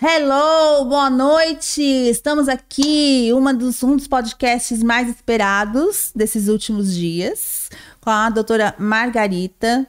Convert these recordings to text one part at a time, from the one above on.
Hello, boa noite! Estamos aqui, uma dos, um dos podcasts mais esperados desses últimos dias, com a doutora Margarita,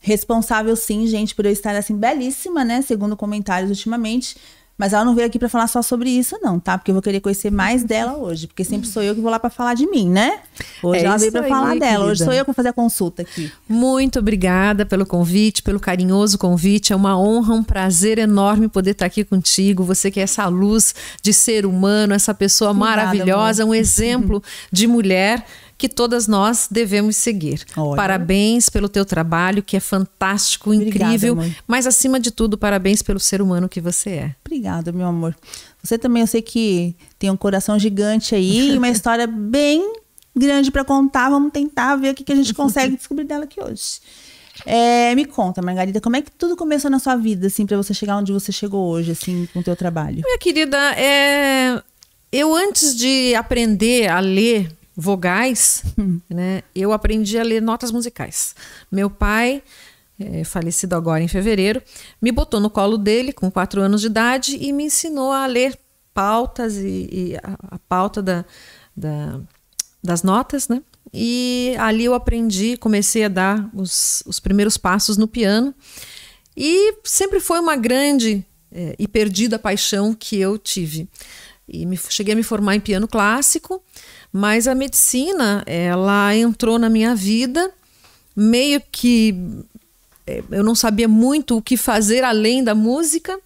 responsável sim, gente, por eu estar assim belíssima, né? Segundo comentários ultimamente, mas ela não veio aqui para falar só sobre isso, não, tá? Porque eu vou querer conhecer mais dela hoje. Porque sempre sou eu que vou lá para falar de mim, né? Hoje É ela veio para falar dela. Hoje sou eu que vou fazer a consulta aqui. Muito obrigada pelo convite, pelo carinhoso convite. É uma honra, um prazer enorme poder estar aqui contigo. Você que é essa luz de ser humano, essa pessoa Obrigada, maravilhosa, um exemplo de mulher que todas nós devemos seguir. Olha. Parabéns pelo teu trabalho, que é fantástico, Obrigada, incrível, mas acima de tudo, parabéns pelo ser humano que você é. Obrigada, meu amor. Você também, eu sei que tem um coração gigante aí, e uma história bem grande para contar. Vamos tentar ver o que, que a gente consegue descobrir dela aqui hoje. É, me conta, Margarida, como é que tudo começou na sua vida, assim, para você chegar onde você chegou hoje, assim, com o teu trabalho? Minha querida, é, eu antes de aprender a ler vogais, né, eu aprendi a ler notas musicais. Meu pai, é, falecido agora em fevereiro, me botou no colo dele com quatro anos de idade e me ensinou a ler pautas e, e a, a pauta da, da- das notas, né? E ali eu aprendi, comecei a dar os, os primeiros passos no piano. E sempre foi uma grande eh, e perdida paixão que eu tive. E me, cheguei a me formar em piano clássico, mas a medicina, ela entrou na minha vida meio que eh, eu não sabia muito o que fazer além da música.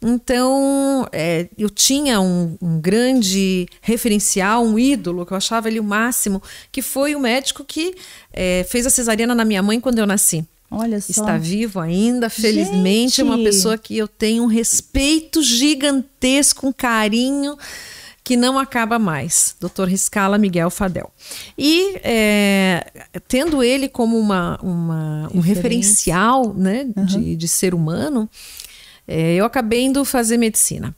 Então, eh, eu tinha um, um grande referencial, um ídolo, que eu achava ele o máximo, que foi o médico que eh, fez a cesariana na minha mãe quando eu nasci Olha só. está vivo ainda, felizmente. É uma Gente! pessoa que eu tenho um respeito gigantesco, um carinho que não acaba mais. Dr. Riscala Miguel Fadel. E é, tendo ele como uma, uma- um referencial né, de, de ser humano, é, eu acabei indo fazer medicina.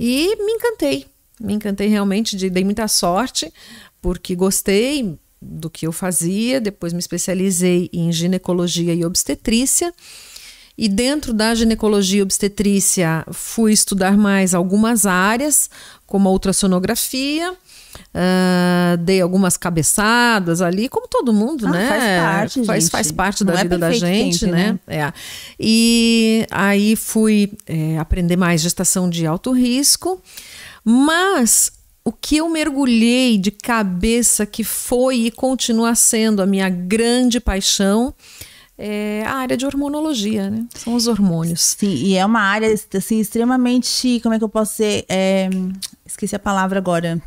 E me encantei. Me encantei realmente, de, dei muita sorte, porque gostei do que eu fazia. Depois me especializei em ginecologia e obstetrícia. E dentro da ginecologia e obstetrícia, fui estudar mais algumas áreas, como a ultrassonografia. ah, dei algumas cabeçadas ali, como todo mundo, Ah, né? faz parte, faz, gente. faz parte Não da é vida da perfeito gente, sempre, né? né? É. E aí fui é, aprender mais gestação de alto risco, mas o que eu mergulhei de cabeça, que foi e continua sendo a minha grande paixão, é a área de hormonologia, né? São os hormônios. Sim, e é uma área assim extremamente, como é que eu posso dizer? É, esqueci a palavra agora.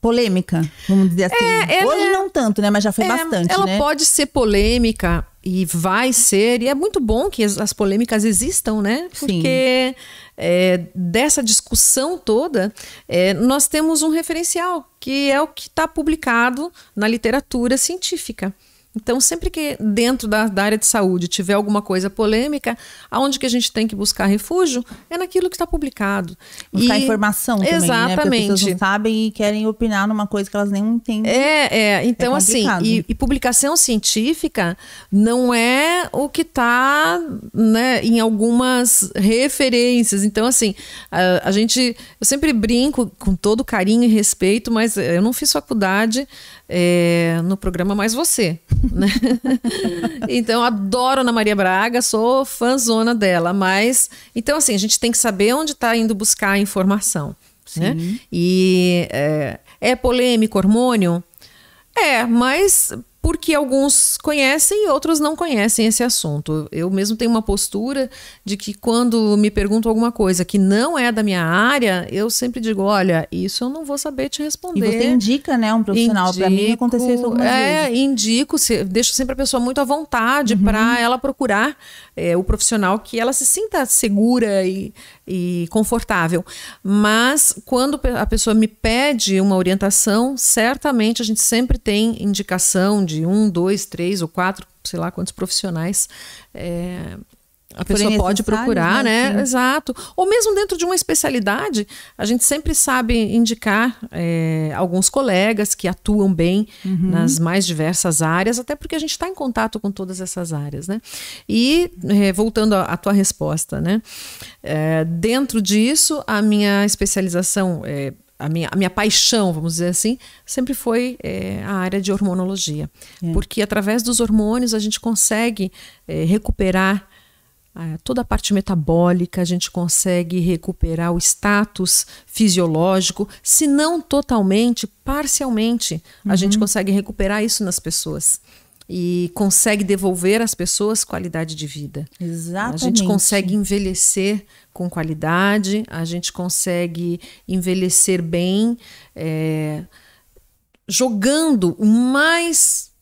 Polêmica, vamos dizer assim. é, Hoje né? não tanto, né? Mas já foi É, bastante, ela né? pode ser polêmica e vai ser, e é muito bom que as, as polêmicas existam, né? Porque é, dessa discussão toda, é, nós temos um referencial, que é o que está publicado na literatura científica. Então, sempre que dentro da, da área de saúde tiver alguma coisa polêmica, aonde que a gente tem que buscar refúgio é naquilo que está publicado. Buscar E- informação também, né? Porque as pessoas Exatamente. não sabem e querem opinar numa coisa que elas nem entendem. É, é. Então, É assim, e, e publicação científica não é o que está né, em algumas referências. Então, assim, a, a gente. Eu sempre brinco com todo carinho e respeito, mas eu não fiz faculdade é, no programa Mais Você. Né? então, adoro Ana Maria Braga, sou fãzona dela, mas. Então, assim, a gente tem que saber onde está indo buscar a informação. Né? E é, é polêmico hormônio? É, mas porque alguns conhecem e outros não conhecem esse assunto. Eu mesmo tenho uma postura de que quando me perguntam alguma coisa que não é da minha área, eu sempre digo, olha, isso eu não vou saber te E responder. você indica, né, um profissional. Pra mim Indico- aconteceu isso algumas é, vezes. indico, se- deixo sempre a pessoa muito à vontade Uhum. para ela procurar é, o profissional que ela se sinta segura e, e confortável. Mas quando a pessoa me pede uma orientação, certamente a gente sempre tem indicação de um, dois, três ou quatro, sei lá quantos profissionais é, a pessoa pode procurar, né? né? Exato. Ou mesmo dentro de uma especialidade, a gente sempre sabe indicar é, alguns colegas que atuam bem uhum. nas mais diversas áreas, até porque a gente está em contato com todas essas áreas, né? E é, voltando à tua resposta, né? É, dentro disso, a minha especialização é, a minha, a minha paixão, vamos dizer assim, sempre foi é, a área de hormonologia. É. Porque através dos hormônios a gente consegue é, recuperar toda a parte metabólica, a gente consegue recuperar o status fisiológico, se não totalmente, parcialmente, uhum. a gente consegue recuperar isso nas pessoas e consegue devolver às pessoas qualidade de vida. Exatamente. A gente consegue envelhecer com qualidade, a gente consegue envelhecer bem, é, jogando o mais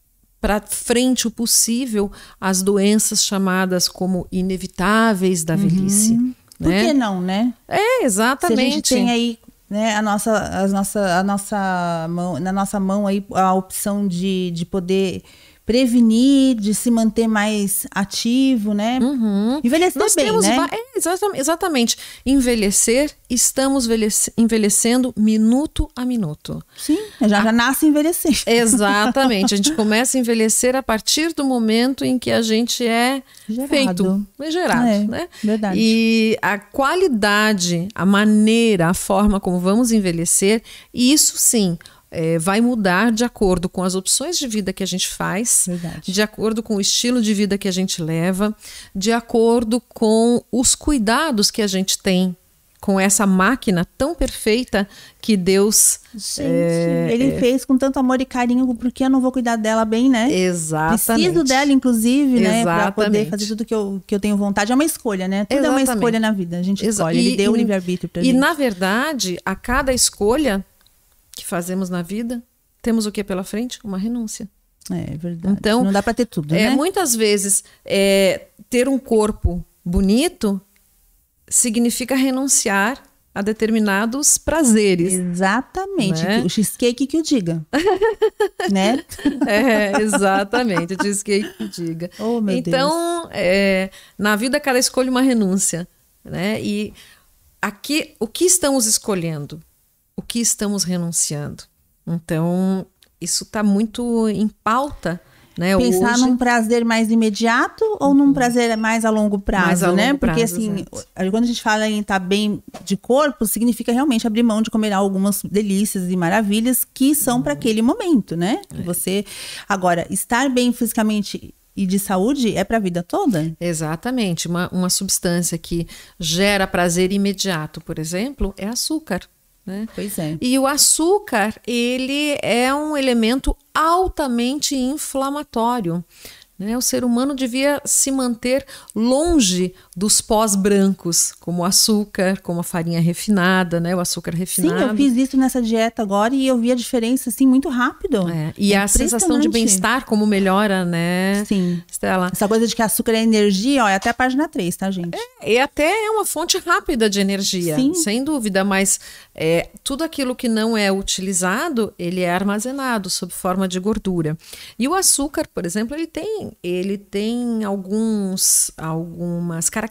para frente o possível as doenças chamadas como inevitáveis da velhice. Uhum. Por né? que não, né? É, exatamente. Se a gente tem aí né, a nossa, a nossa, a nossa mão, na nossa mão aí a opção de, de poder prevenir, de se manter mais ativo, né? Uhum. Envelhecer Nós bem, né? É, exatamente. Envelhecer, estamos envelhecendo minuto a minuto. Sim, já, a... já nasce envelhecendo. Exatamente. A gente começa a envelhecer a partir do momento em que a gente é gerado. feito, é gerado, é, né? Verdade. E a qualidade, a maneira, a forma como vamos envelhecer, isso sim é, vai mudar de acordo com as opções de vida que a gente faz, Verdade. de acordo com o estilo de vida que a gente leva, de acordo com os cuidados que a gente tem com essa máquina tão perfeita que Deus Gente, é, ele é... fez com tanto amor e carinho, porque eu não vou cuidar dela bem, né? Exatamente. Preciso dela, inclusive, né? Para poder fazer tudo que eu, que eu tenho vontade. É uma escolha, né? Tudo Exatamente. é uma escolha na vida. A gente Exa escolhe. Ele e, deu o livre-arbítrio pra e, gente. E, na verdade, a cada escolha que fazemos na vida, temos o que pela frente? Uma renúncia. É verdade. Então, não dá para ter tudo, é, né? Muitas vezes, é, ter um corpo bonito significa renunciar a determinados prazeres. Exatamente. Né? O cheesecake que o diga. né? É, exatamente. O cheesecake que o diga. Oh, meu então, é, na vida, cada escolha uma renúncia. Né? E aqui, o que estamos escolhendo? O que estamos renunciando. Então, isso está muito em pauta. Né, Pensar hoje... num prazer mais imediato ou num prazer mais a longo prazo, mais a né? Longo Porque prazo, assim, exatamente. quando a gente fala em estar tá bem de corpo, significa realmente abrir mão de comer algumas delícias e maravilhas que são uhum. para aquele momento, né? É. Você agora estar bem fisicamente e de saúde é para a vida toda? Exatamente. Uma, uma substância que gera prazer imediato, por exemplo, é açúcar. Né? Pois é. E o açúcar, ele é um elemento altamente inflamatório. Né? O ser humano devia se manter longe dos pós brancos, como o açúcar, como a farinha refinada, né? o açúcar refinado. Sim, eu fiz isso nessa dieta agora e eu vi a diferença assim muito rápido. É. E é a sensação de bem-estar, como melhora, né? Sim. Estela. Essa coisa de que açúcar é energia, ó, é até a página 3, tá, gente? É, e até é uma fonte rápida de energia, Sim. sem dúvida, mas é, tudo aquilo que não é utilizado, ele é armazenado sob forma de gordura. E o açúcar, por exemplo, ele tem ele tem alguns, algumas características,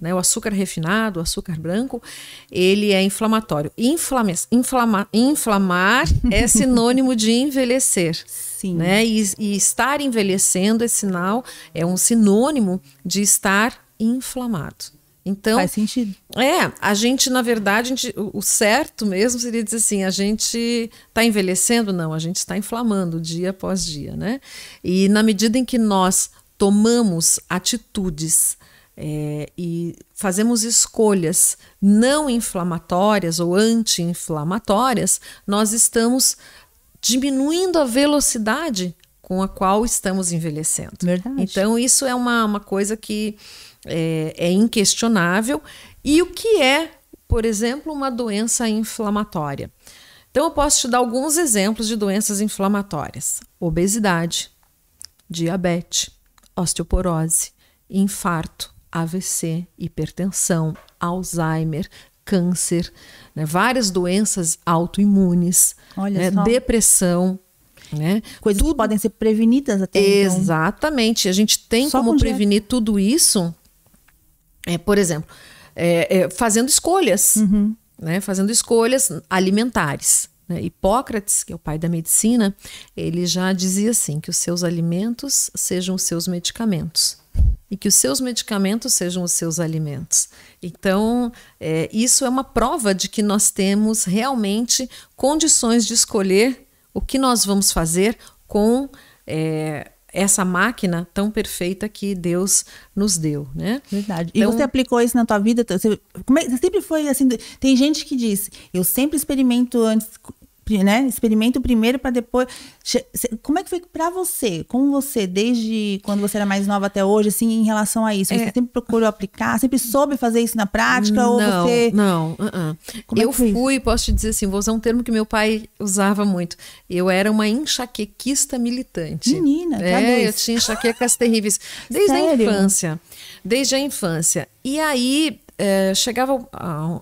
né? O açúcar refinado, o açúcar branco, ele é inflamatório. Inflama, inflama, inflamar é sinônimo de envelhecer. Sim. Né? E, e estar envelhecendo é sinal, é um sinônimo de estar inflamado. Então, Faz sentido. É, a gente, na verdade, gente, o, o, certo mesmo seria dizer assim: a gente está envelhecendo? Não, a gente está inflamando dia após dia, né? E na medida em que nós tomamos atitudes é, e fazemos escolhas não inflamatórias ou anti-inflamatórias, nós estamos diminuindo a velocidade com a qual estamos envelhecendo. Verdade. Então, isso é uma, uma coisa que é, é inquestionável. E o que é, por exemplo, uma doença inflamatória? Então, eu posso te dar alguns exemplos de doenças inflamatórias: obesidade, diabetes, osteoporose, infarto, AVC, hipertensão, Alzheimer, câncer, né, várias doenças autoimunes, né, depressão. Né? Coisas tudo... que podem ser prevenidas até então. Exatamente. Então. A gente tem Só como prevenir tudo isso, é, por exemplo, é, é, fazendo escolhas. Uhum. Né? Fazendo escolhas alimentares. Né? Hipócrates, que é o pai da medicina, ele já dizia assim: que os seus alimentos sejam os seus medicamentos e que os seus medicamentos sejam os seus alimentos. Então, é, isso é uma prova de que nós temos realmente condições de escolher o que nós vamos fazer com é, essa máquina tão perfeita que Deus nos deu, né? Verdade. Então, e você aplicou isso na tua vida? Você, é, você sempre foi assim? Tem gente que diz: eu sempre experimento antes né? Experimenta primeiro para depois. Como é que foi para você? Como você, desde quando você era mais nova até hoje, assim, em relação a isso? Você é... sempre procurou aplicar? Sempre soube fazer isso na prática? Não, ou você. Não, uh -uh. Eu é fui, isso? posso te dizer assim, vou usar um termo que meu pai usava muito. Eu era uma enxaquequista militante. Menina, é, eu tinha enxaquecas terríveis. Desde Sério? a infância. Desde a infância. E aí, é, chegava,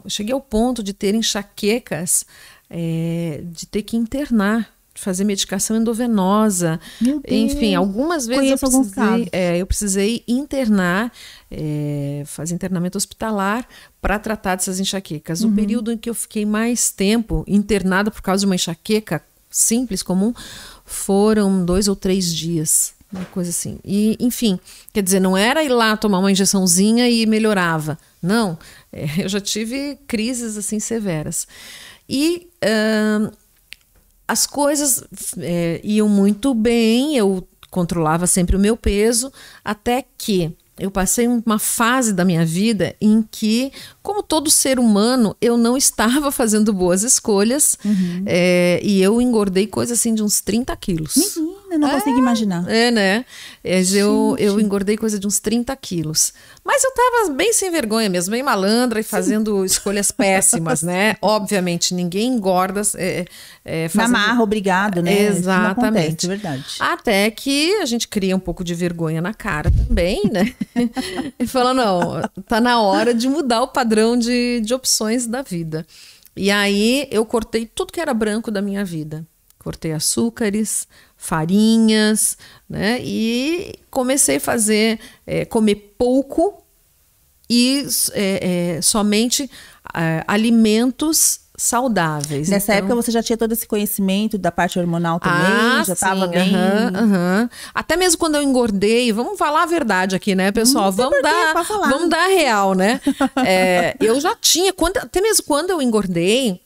cheguei ao ponto de ter enxaquecas é, de ter que internar, de fazer medicação endovenosa. Enfim, algumas vezes eu precisei, é, eu precisei internar, é, fazer internamento hospitalar para tratar dessas enxaquecas. Uhum. O período em que eu fiquei mais tempo internada por causa de uma enxaqueca simples, comum, foram dois ou três dias uma coisa assim. E, enfim, quer dizer, não era ir lá tomar uma injeçãozinha e melhorava. Não, é, eu já tive crises assim severas. E uh, as coisas é, iam muito bem, eu controlava sempre o meu peso, até que eu passei uma fase da minha vida em que, como todo ser humano, eu não estava fazendo boas escolhas uhum. é, e eu engordei coisa assim de uns 30 quilos. Menina, não é, consigo imaginar. É, né? É, eu, eu engordei coisa de uns 30 quilos. Mas eu estava bem sem vergonha mesmo, bem malandra e fazendo Sim. escolhas péssimas, né? Obviamente, ninguém engorda. É, é, fazendo... Obrigado, né? Exatamente. Acontece, é verdade. Até que a gente cria um pouco de vergonha na cara também, né? e fala, não, tá na hora de mudar o padrão de, de opções da vida. E aí eu cortei tudo que era branco da minha vida. Cortei açúcares, farinhas, né? E comecei a fazer, é, comer pouco e é, é, somente é, alimentos saudáveis. Nessa então... época você já tinha todo esse conhecimento da parte hormonal também? Ah, já estava bem. Até mesmo quando eu engordei, vamos falar a verdade aqui, né, pessoal? vamos dar, vamos dar a real, né? é, eu já tinha, quando, até mesmo quando eu engordei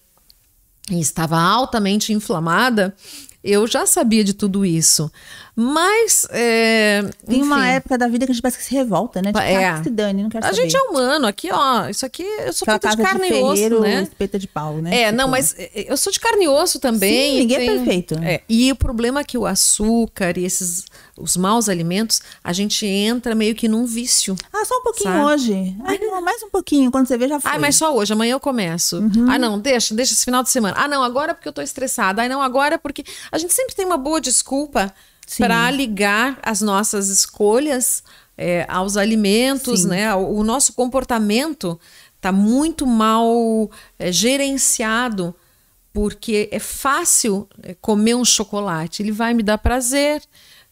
e estava altamente inflamada, eu já sabia de tudo isso. Mas. É, Tem uma época da vida que a gente parece que se revolta, né? Tipo, é. Ah, que se dane, não quero A gente é humano. Aqui, ó. Isso aqui, eu sou feita de carne de e osso, né? espeta de pau, né? É, tipo... não, mas é, eu sou de carne e osso também. Sim, ninguém é tem... é perfeito. É. E o problema é que o açúcar e esses os maus alimentos, a gente entra meio que num vício. Ah, só um pouquinho sabe? hoje. Ai, não, mais um pouquinho. Quando você vê, já foi. Ai, mas só hoje. Amanhã eu começo. Uhum. Ah, não, deixa, deixa esse final de semana. Ah, não, agora porque eu tô estressada. Ah, não, agora porque... A gente sempre tem uma boa desculpa para ligar as nossas escolhas é, aos alimentos, Sim. né? O, nosso comportamento está muito mal é, gerenciado porque é fácil é, comer um chocolate, ele vai me dar prazer,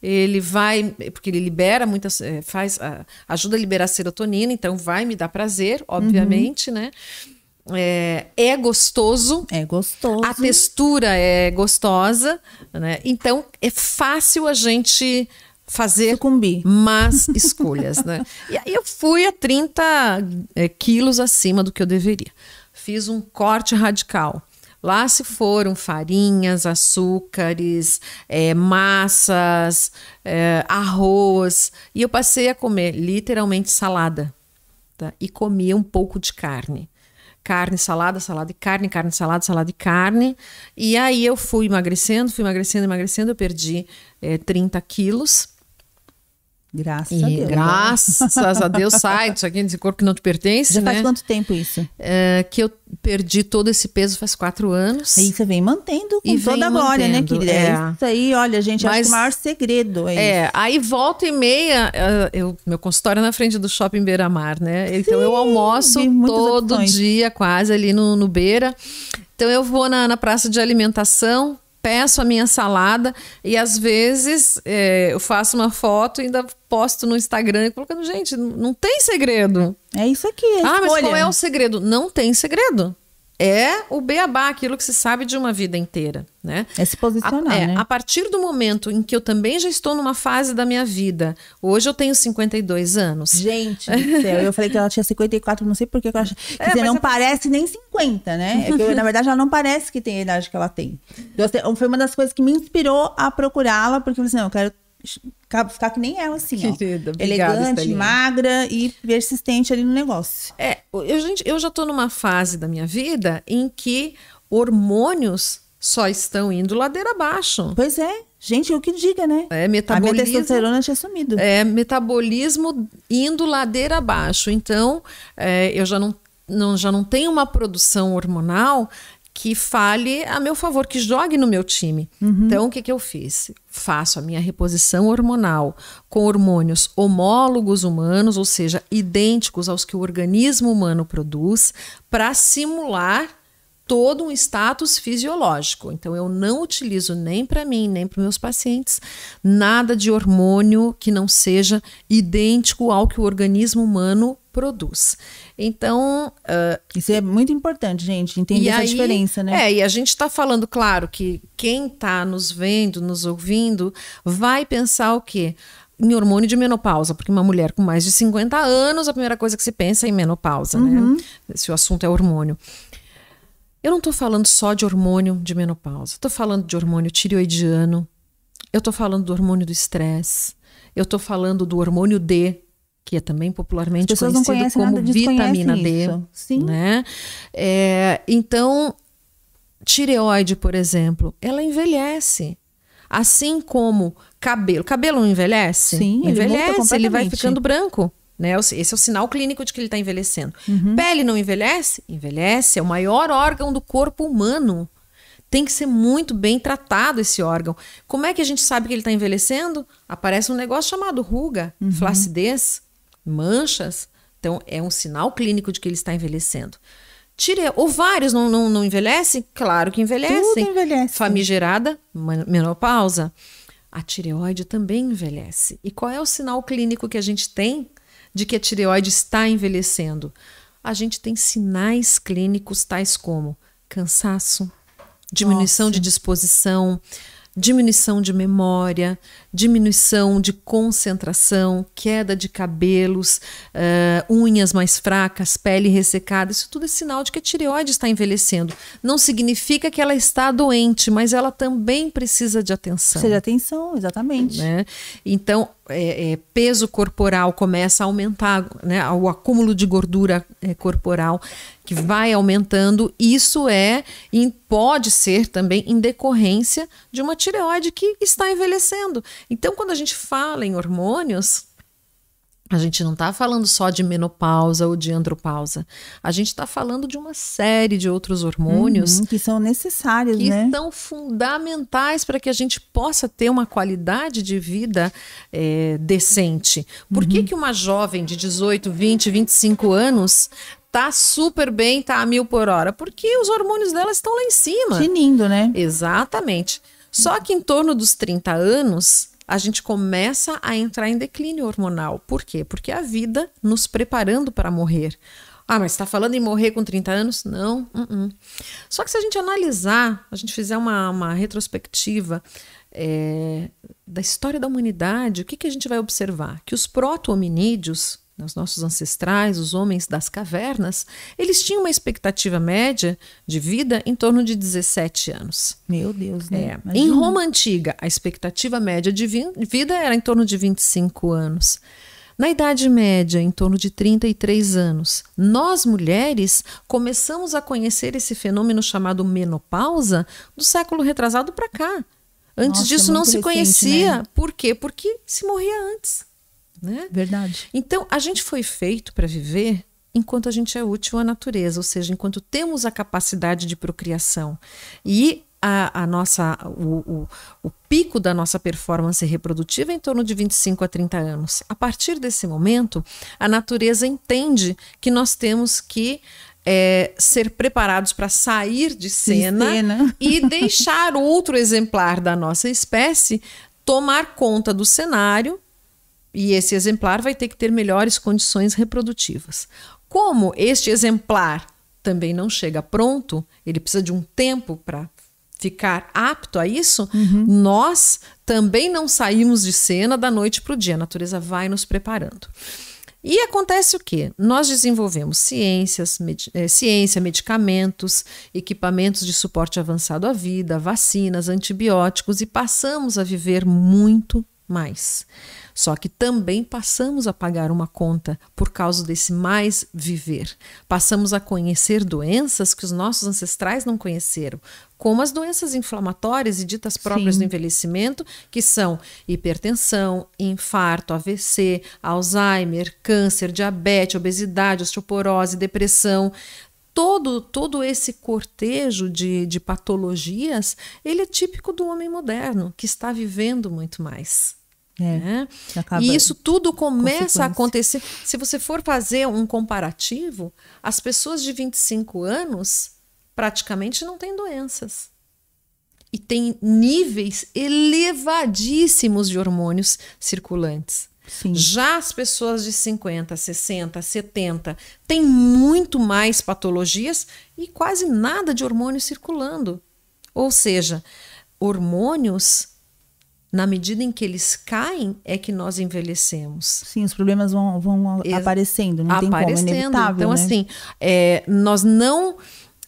ele vai, porque ele libera muitas, é, faz, ajuda a liberar serotonina, então vai me dar prazer, obviamente, uhum. né? É, é, gostoso. É gostoso. A textura é gostosa, né? Então é fácil a gente fazer Sucumbir. más escolhas, né? E aí eu fui a 30 é, quilos acima do que eu deveria. Fiz um corte radical. Lá se foram farinhas, açúcares, é, massas, é, arroz. E eu passei a comer literalmente salada. Tá? E comia um pouco de carne carne, salada, salada e carne, carne, salada, salada e carne. E aí eu fui emagrecendo, fui emagrecendo, emagrecendo, eu perdi é, 30 quilos. Graças e a Deus. Graças a Deus sai disso aqui, desse corpo que não te pertence. Já né? faz quanto tempo isso? É, que eu perdi todo esse peso faz quatro anos. Aí você vem mantendo com e toda a glória, né, querida? É. Isso aí, olha, gente, Mas, acho que o maior segredo é, é isso. aí volta e meia, eh, eu, meu consultório é na frente do shopping Beira Mar, né? Então Sim, eu almoço todo opções. dia, quase ali no, no Beira. Então eu vou na, na praça de alimentação, peço a minha salada e às vezes é, eu faço uma foto e ainda posto no Instagram colocando, gente, não tem segredo. É isso aqui. É ah, escolha. mas qual é o segredo? Não tem segredo é o beabá, aquilo que se sabe de uma vida inteira, né? É se posicionar, a, é, né? A partir do momento em que eu também já estou numa fase da minha vida, hoje eu tenho 52 anos. Gente do céu, eu falei que ela tinha 54, não sei porque eu acho que é, você não é... parece nem 50, né? É que, na verdade, ela não parece que tem a idade que ela tem. Então, foi uma das coisas que me inspirou a procurá-la, porque eu falei assim, não, eu quero ficar que nem ela, assim, Querida, ó. Elegante, magra e persistente ali no negócio. É, eu, gente, eu já tô numa fase da minha vida em que hormônios só estão indo ladeira abaixo. Pois é. Gente, o que diga, né? É metabolismo. A minha testosterona tinha sumido. É metabolismo indo ladeira abaixo. Então, é, eu já não, não, já não tenho uma produção hormonal que fale a meu favor, que jogue no meu time. Uhum. Então, o que, que eu fiz? Faço a minha reposição hormonal com hormônios homólogos humanos, ou seja, idênticos aos que o organismo humano produz, para simular todo um status fisiológico. Então, eu não utilizo nem para mim, nem para meus pacientes, nada de hormônio que não seja idêntico ao que o organismo humano produz. Então. Uh, Isso é muito importante, gente, entender essa aí, diferença, né? É, e a gente está falando, claro, que quem está nos vendo, nos ouvindo, vai pensar o quê? Em hormônio de menopausa, porque uma mulher com mais de 50 anos, a primeira coisa que se pensa é em menopausa, né? uhum. né? Se o assunto é hormônio. Eu não estou falando só de hormônio de menopausa, estou falando de hormônio tireoidiano, eu estou falando do hormônio do estresse, eu estou falando do hormônio D, que é também popularmente conhecido como vitamina D. Isso. Sim. Né? É, então, tireoide, por exemplo, ela envelhece. Assim como cabelo. Cabelo não envelhece? Sim, envelhece, ele, ele vai ficando branco. Né? Esse é o sinal clínico de que ele está envelhecendo. Uhum. Pele não envelhece? Envelhece, é o maior órgão do corpo humano. Tem que ser muito bem tratado esse órgão. Como é que a gente sabe que ele está envelhecendo? Aparece um negócio chamado ruga, uhum. flacidez manchas, então é um sinal clínico de que ele está envelhecendo. Tire, ovários não, não, não envelhecem? Claro que envelhecem. Tudo envelhece. Famigerada, menopausa. A tireoide também envelhece. E qual é o sinal clínico que a gente tem de que a tireoide está envelhecendo? A gente tem sinais clínicos tais como cansaço, diminuição Nossa. de disposição, diminuição de memória, diminuição de concentração, queda de cabelos, uh, unhas mais fracas, pele ressecada. Isso tudo é sinal de que a tireoide está envelhecendo. Não significa que ela está doente, mas ela também precisa de atenção. Precisa de atenção, exatamente. Né? Então, é, é, peso corporal começa a aumentar, né? o acúmulo de gordura é, corporal que vai aumentando, isso é e pode ser também em decorrência de uma tireoide que está envelhecendo. Então, quando a gente fala em hormônios, a gente não está falando só de menopausa ou de andropausa. A gente está falando de uma série de outros hormônios uhum, que são necessários, que né? são fundamentais para que a gente possa ter uma qualidade de vida é, decente. Por uhum. que, que uma jovem de 18, 20, 25 anos tá super bem, tá a mil por hora? Porque os hormônios dela estão lá em cima. Tinindo, né? Exatamente. Só que em torno dos 30 anos, a gente começa a entrar em declínio hormonal. Por quê? Porque a vida nos preparando para morrer. Ah, mas está falando em morrer com 30 anos? Não. Uh -uh. Só que se a gente analisar, a gente fizer uma, uma retrospectiva é, da história da humanidade, o que, que a gente vai observar? Que os proto-hominídeos, os nossos ancestrais, os homens das cavernas, eles tinham uma expectativa média de vida em torno de 17 anos. Meu Deus, né? É. Em Roma Antiga, a expectativa média de vida era em torno de 25 anos. Na Idade Média, em torno de 33 anos, nós mulheres começamos a conhecer esse fenômeno chamado menopausa do século retrasado para cá. Antes Nossa, disso não se recente, conhecia. Né? Por quê? Porque se morria antes. Né? Verdade. Então, a gente foi feito para viver enquanto a gente é útil à natureza, ou seja, enquanto temos a capacidade de procriação. E a, a nossa, o, o, o, pico da nossa performance reprodutiva é em torno de 25 a 30 anos. A partir desse momento, a natureza entende que nós temos que é, ser preparados para sair de cena, De cena. e deixar outro exemplar da nossa espécie tomar conta do cenário e esse exemplar vai ter que ter melhores condições reprodutivas. Como este exemplar também não chega pronto, ele precisa de um tempo para ficar apto a isso, nós também não saímos de cena da noite para o dia. A natureza vai nos preparando. E acontece o quê? Nós desenvolvemos ciências, medi eh, ciência, medicamentos, equipamentos de suporte avançado à vida, vacinas, antibióticos e passamos a viver muito mais. Só que também passamos a pagar uma conta por causa desse mais viver. Passamos a conhecer doenças que os nossos ancestrais não conheceram, como as doenças inflamatórias e ditas próprias Sim. do envelhecimento, que são hipertensão, infarto, AVC, Alzheimer, câncer, diabetes, obesidade, osteoporose, depressão. Todo, todo esse cortejo de, de patologias, ele é típico do homem moderno, que está vivendo muito mais. É, né? E isso tudo começa a acontecer. Se você for fazer um comparativo, as pessoas de 25 anos praticamente não têm doenças. E tem níveis elevadíssimos de hormônios circulantes. Sim. Já as pessoas de 50, 60, 70 têm muito mais patologias e quase nada de hormônio circulando. Ou seja, hormônios, na medida em que eles caem, é que nós envelhecemos Sim, os problemas vão, vão aparecendo, não tem como, é aparecendo. inevitável, então, né? assim, é, nós não.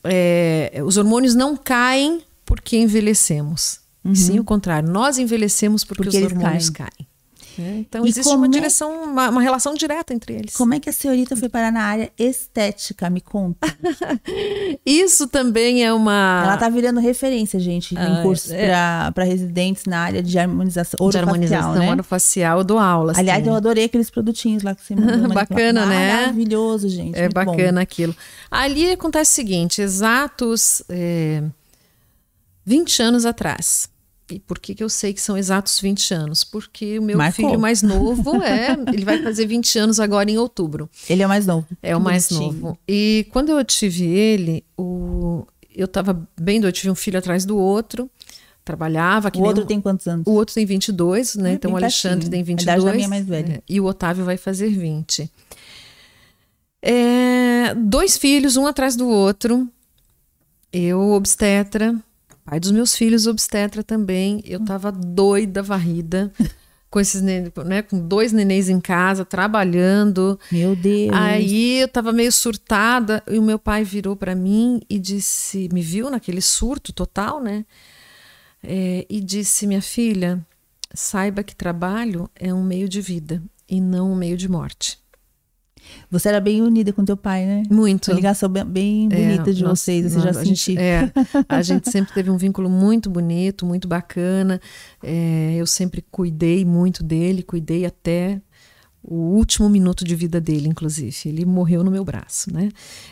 é, os hormônios não caem porque envelhecemos. E Sim, o contrário. Nós envelhecemos porque, Uhum. Porque os hormônios caem. É, Então, E existe uma é- direção, uma, uma relação direta entre eles. Como é que a senhorita foi parar na área estética? Me conta. Isso também é uma. Ela tá virando referência, gente, em Ah, cursos é. para residentes na área de harmonização de harmonização né? orofacial, eu dou aula. Aliás, assim. eu adorei aqueles produtinhos lá que você mandou. Bacana, né? Maravilhoso, gente. É muito bom. bacana aquilo. Ali acontece o seguinte: exatos é, 20 anos atrás. E por que, que eu sei que são exatos 20 anos? Porque o meu Marcou. filho mais novo é. Ele vai fazer 20 anos agora em outubro. Ele é o mais novo. É o mais bonitinho. novo. E quando eu tive ele, o, eu estava bem doido, eu tive um filho atrás do outro, trabalhava. Que O outro um- tem quantos anos? o outro tem 22, né? É, então o Alexandre tem A 22. idade da minha mais velha. é, e o Otávio vai fazer 20. É, dois filhos, um atrás do outro. Eu, obstetra, pai dos meus filhos, obstetra também. Eu tava doida, varrida, com esses né, com dois nenéns em casa, trabalhando. Meu Deus. Aí eu tava meio surtada e o meu pai virou para mim e disse, me viu naquele surto total, né? É, e disse, minha filha, saiba que trabalho é um meio de vida e não um meio de morte. Você era bem unida com teu pai, né? Muito. Uma ligação bem, bem É, bonita de nós- vocês, você nós- já a gente- sentiu. é, a gente sempre teve um vínculo muito bonito, muito bacana. É, eu sempre cuidei muito dele, cuidei até o último minuto de vida dele, inclusive. Ele morreu no meu braço, né?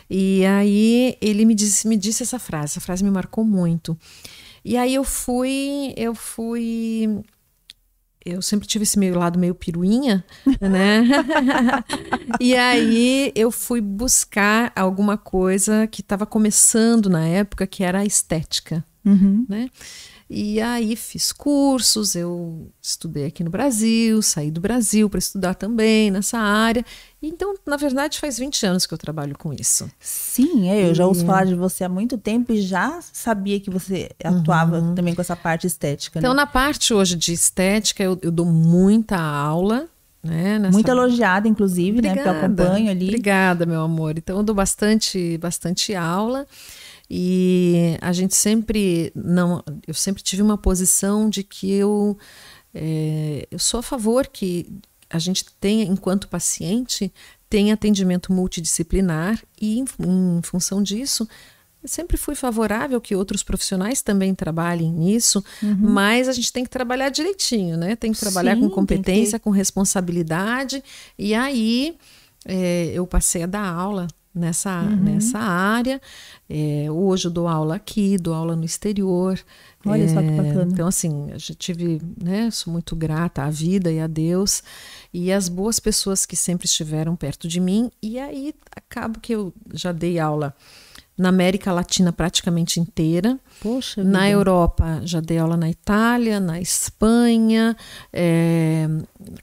E aí ele me disse, me disse essa frase, essa frase me marcou muito. E aí eu fui, eu fui eu sempre tive esse meio lado meio piruinha, né? e aí eu fui buscar alguma coisa que estava começando na época, que era a estética, Uhum. né? E aí fiz cursos, eu estudei aqui no Brasil, saí do Brasil para estudar também nessa área. Então, na verdade, faz 20 anos que eu trabalho com isso. Sim, é, eu já ouço falar de você há muito tempo e já sabia que você atuava também com essa parte estética. Uhum. Então, né? na parte hoje de estética, eu, eu dou muita aula, né? nessa- Muito elogiada, inclusive, né? Porque eu acompanho ali. Obrigada, meu amor. Então eu dou bastante, bastante aula e a gente sempre não, eu sempre tive uma posição de que eu é, eu sou a favor que a gente tenha, enquanto paciente, tenha atendimento multidisciplinar e em, em função disso eu sempre fui favorável que outros profissionais também trabalhem nisso, mas a gente tem que trabalhar direitinho, né? Tem que trabalhar Sim, com tem que competência, com responsabilidade. E aí é, eu passei a dar aula nessa, uhum. nessa área. É, hoje eu dou aula aqui, dou aula no exterior. Olha é, só que é, bacana. Então, assim, eu já tive, né? Sou muito grata à vida e a Deus e as boas pessoas que sempre estiveram perto de mim. E aí acabo que eu já dei aula na América Latina praticamente inteira. Poxa. Na vida. Europa, já dei aula na Itália, na Espanha, é,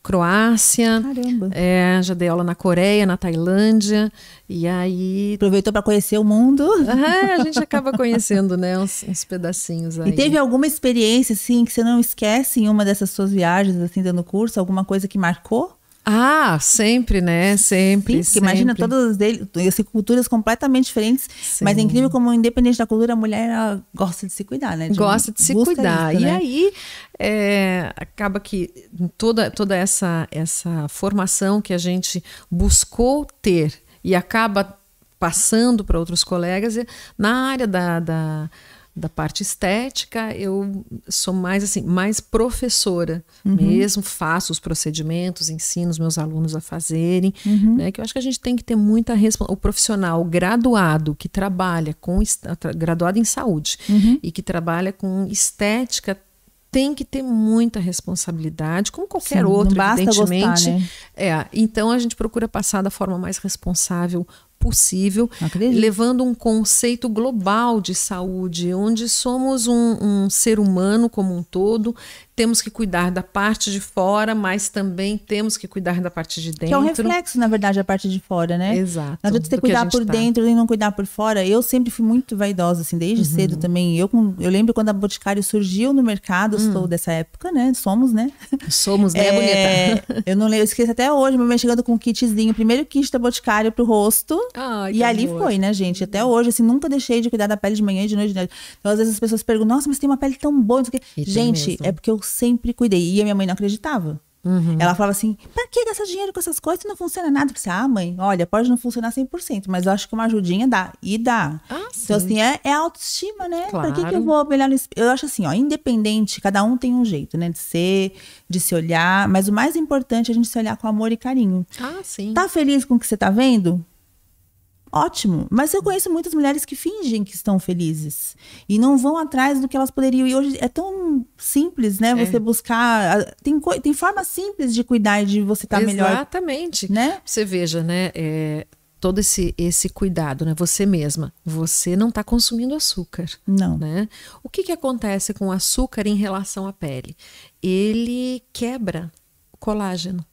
Croácia. Caramba. É, já dei aula na Coreia, na Tailândia. E aí. Aproveitou para conhecer o mundo. A gente acaba conhecendo, né, uns, uns, pedacinhos aí. E teve alguma experiência, assim, que você não esquece em uma dessas suas viagens, assim, dando curso? Alguma coisa que marcou? Ah, sempre, né? Sempre. Sim, sempre. imagina todas deles, assim, culturas completamente diferentes, Sim. mas é incrível como, independente da cultura, a mulher gosta de se cuidar, né? De gosta de se cuidar. Isso, né? E aí é, acaba que toda, toda essa, essa formação que a gente buscou ter e acaba passando para outros colegas na área da, da da parte estética, eu sou mais assim, mais professora uhum. mesmo, faço os procedimentos, ensino os meus alunos a fazerem, uhum. né? Que eu acho que a gente tem que ter muita o profissional graduado que trabalha com graduado em saúde uhum. e que trabalha com estética tem que ter muita responsabilidade, como qualquer Sim, outro, evidentemente. Gostar, né? É, então a gente procura passar da forma mais responsável possível, levando um conceito global de saúde, onde somos um, um, ser humano como um todo, temos que cuidar da parte de fora, mas também temos que cuidar da parte de dentro. Que é um reflexo, na verdade, a parte de fora, né? Exato. Não adianta você cuidar por tá. dentro e não cuidar por fora. Eu sempre fui muito vaidosa, assim, desde uhum. cedo também. Eu, eu lembro quando a Boticário surgiu no mercado, hum. sou dessa época, né? Somos, né? Somos, né, é, bonita? Eu não lembro, eu esqueço até hoje, mãe chegando com um kitzinho, primeiro kit da Boticário pro rosto. Ai, e ali amor. foi, né, gente? Até hoje, assim, nunca deixei de cuidar da pele de manhã e de noite. De noite. Então, às vezes as pessoas perguntam, nossa, mas tem uma pele tão boa. Gente, é porque eu sempre cuidei e a minha mãe não acreditava. Uhum. Ela falava assim: pra que gastar dinheiro com essas coisas se não funciona nada? Eu disse, ah, mãe, olha, pode não funcionar 100%, mas eu acho que uma ajudinha dá. E dá. Ah, então, assim, é, é autoestima, né? Claro. Pra que, que eu vou olhar no espelho? Eu acho assim, ó, independente, cada um tem um jeito, né? De ser, de se olhar, mas o mais importante é a gente se olhar com amor e carinho. Ah, sim. Tá feliz com o que você tá vendo? Ótimo, mas eu conheço muitas mulheres que fingem que estão felizes e não vão atrás do que elas poderiam. E hoje é tão simples, né? Você é. buscar. Tem, tem forma simples de cuidar e de você estar tá melhor. Exatamente. Né? Você veja, né? É, todo esse, esse cuidado, né? Você mesma, você não está consumindo açúcar. Não. Né? O que, que acontece com o açúcar em relação à pele? Ele quebra o colágeno.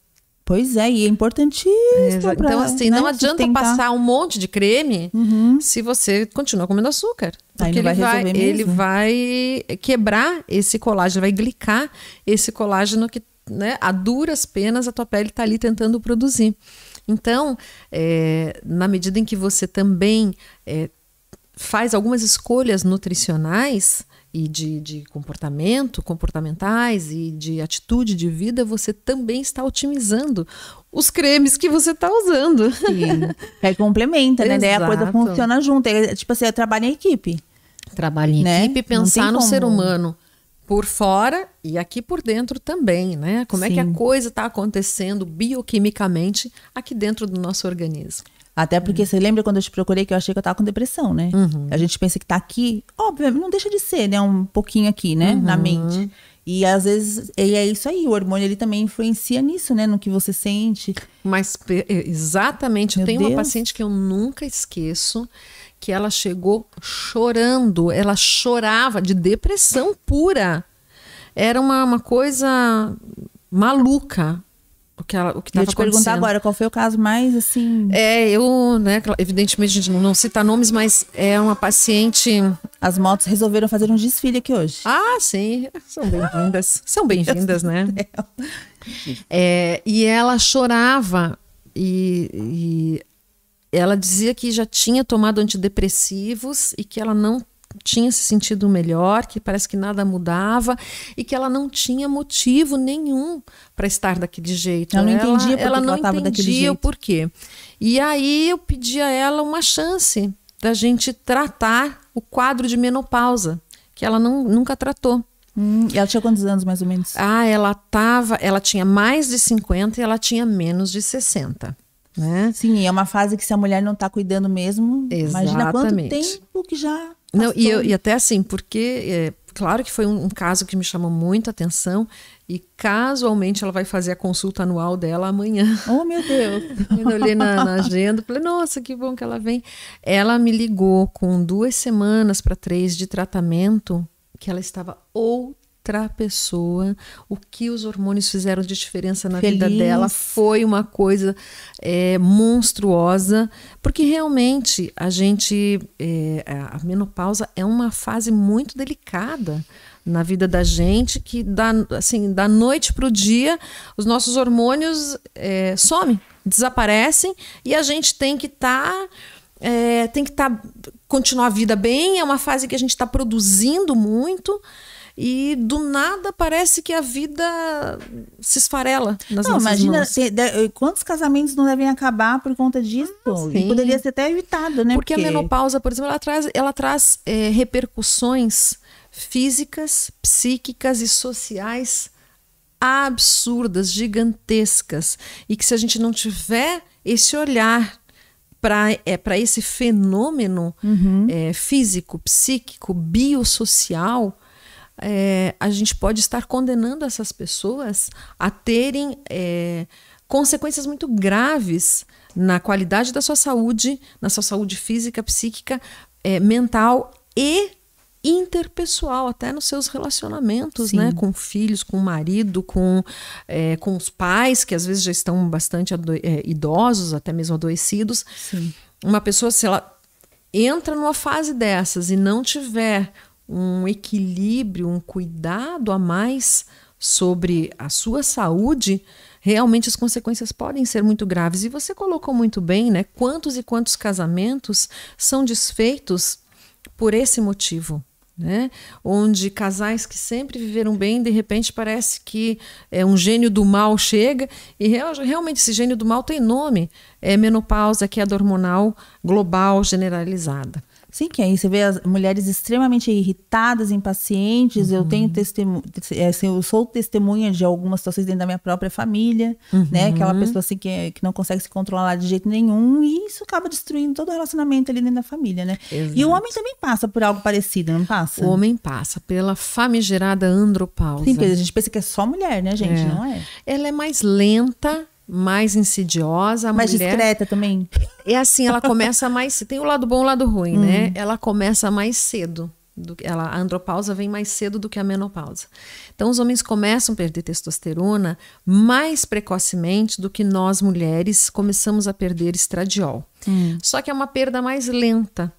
Pois é, e é importantíssimo. É, então, assim, né, não adianta sustentar. passar um monte de creme uhum. se você continua comendo açúcar. Porque ele, vai, vai ele vai quebrar esse colágeno, vai glicar esse colágeno que, né, a duras penas a tua pele está ali tentando produzir. Então, é, na medida em que você também é, faz algumas escolhas nutricionais, e de, de comportamento, comportamentais e de atitude de vida, você também está otimizando os cremes que você está usando. Sim. É complementa, né? Daí a coisa funciona junto. É, tipo assim, eu trabalho em equipe. Trabalho em né? equipe, pensar no ser humano por fora e aqui por dentro também, né? Como Sim. é que a coisa está acontecendo bioquimicamente aqui dentro do nosso organismo. Até porque uhum. você lembra quando eu te procurei que eu achei que eu tava com depressão, né? Uhum. A gente pensa que tá aqui, óbvio, não deixa de ser, né? Um pouquinho aqui, né? Uhum. Na mente. E às vezes, e é isso aí, o hormônio ele também influencia nisso, né? No que você sente. Mas exatamente, Meu eu tenho Deus. uma paciente que eu nunca esqueço, que ela chegou chorando, ela chorava de depressão pura. Era uma, uma coisa maluca o que ela, o que estava te perguntar agora, qual foi o caso mais assim? É, eu, né, evidentemente a gente não, cita nomes, mas é uma paciente. As motos resolveram fazer um desfile aqui hoje. Ah, sim, são bem-vindas. são bem-vindas, né? É, e ela chorava e, e ela dizia que já tinha tomado antidepressivos e que ela não tinha se sentido melhor, que parece que nada mudava e que ela não tinha motivo nenhum para estar daquele jeito. Ela não entendia ela, ela não ela entendia o porquê. E aí eu pedi a ela uma chance da gente tratar o quadro de menopausa, que ela não, nunca tratou. Hum, e ela tinha quantos anos, mais ou menos? Ah, ela tava, ela tinha mais de 50 e ela tinha menos de 60. Né? Sim, é uma fase que se a mulher não está cuidando mesmo, imagina quanto Exatamente. tempo que já Não, e, eu- e até assim, porque, é, claro que foi um, um caso que me chamou muita atenção e casualmente ela vai fazer a consulta anual dela amanhã. Oh, meu Deus. Eu olhei na, na agenda, falei, nossa, que bom que ela vem. Ela me ligou com duas semanas para três de tratamento que ela estava outra pessoa. O que os hormônios fizeram de diferença na vida Feliz. dela foi uma coisa é, monstruosa, porque realmente a gente, é, a menopausa é uma fase muito delicada na vida da gente que da, assim, da noite para o dia os nossos hormônios é, somem, desaparecem e a gente tem que estar tem que estar continuar a vida bem é uma fase que a gente está produzindo muito e do nada parece que a vida se esfarela nas Não, imagina se- de- quantos casamentos não devem acabar por conta disso. e sim. poderia ser até evitado, né? Porque a menopausa, por exemplo, ela traz, ela traz é, repercussões físicas, psíquicas e sociais absurdas, gigantescas. E que se a gente não tiver esse olhar para é, pra esse fenômeno é, físico, psíquico, biosocial, é, a gente pode estar condenando essas pessoas a terem é, consequências muito graves na qualidade da sua saúde, na sua saúde física, psíquica, é, mental e interpessoal, até nos seus relacionamentos, Sim. né? Com filhos, com o marido, com, é, com os pais, que às vezes já estão bastante é, idosos, até mesmo adoecidos. Sim. Uma pessoa, se ela entra numa fase dessas e não tiver um equilíbrio, um cuidado a mais sobre a sua saúde, realmente as consequências podem ser muito graves. E você colocou muito bem, né? Quantos e quantos casamentos são desfeitos por esse motivo. Né? Onde casais que sempre viveram bem, de repente parece que é um gênio do mal chega e real- realmente esse gênio do mal tem nome, é menopausa, que é hormonal global generalizada. Sim, que aí você vê as mulheres extremamente irritadas, impacientes. Eu Uhum. tenho testemunho, assim, eu sou testemunha de algumas situações dentro da minha própria família, né? Aquela Uhum. pessoa assim que, que não consegue se controlar de jeito nenhum e isso acaba destruindo todo o relacionamento ali dentro da família, né? E o Exato. homem também passa por algo parecido, não passa? O homem passa pela famigerada andropausa. Sim, a gente pensa que é só mulher, né, gente? É. Não é? Ela é mais lenta, mais insidiosa. A Mais mulher discreta também. É assim, ela começa mais. Tem o lado bom e o lado ruim, né? Ela começa mais cedo. Do, ela, a andropausa vem mais cedo do que a menopausa. Então, os homens começam a perder testosterona mais precocemente do que nós mulheres começamos a perder estradiol. Só que é uma perda mais lenta,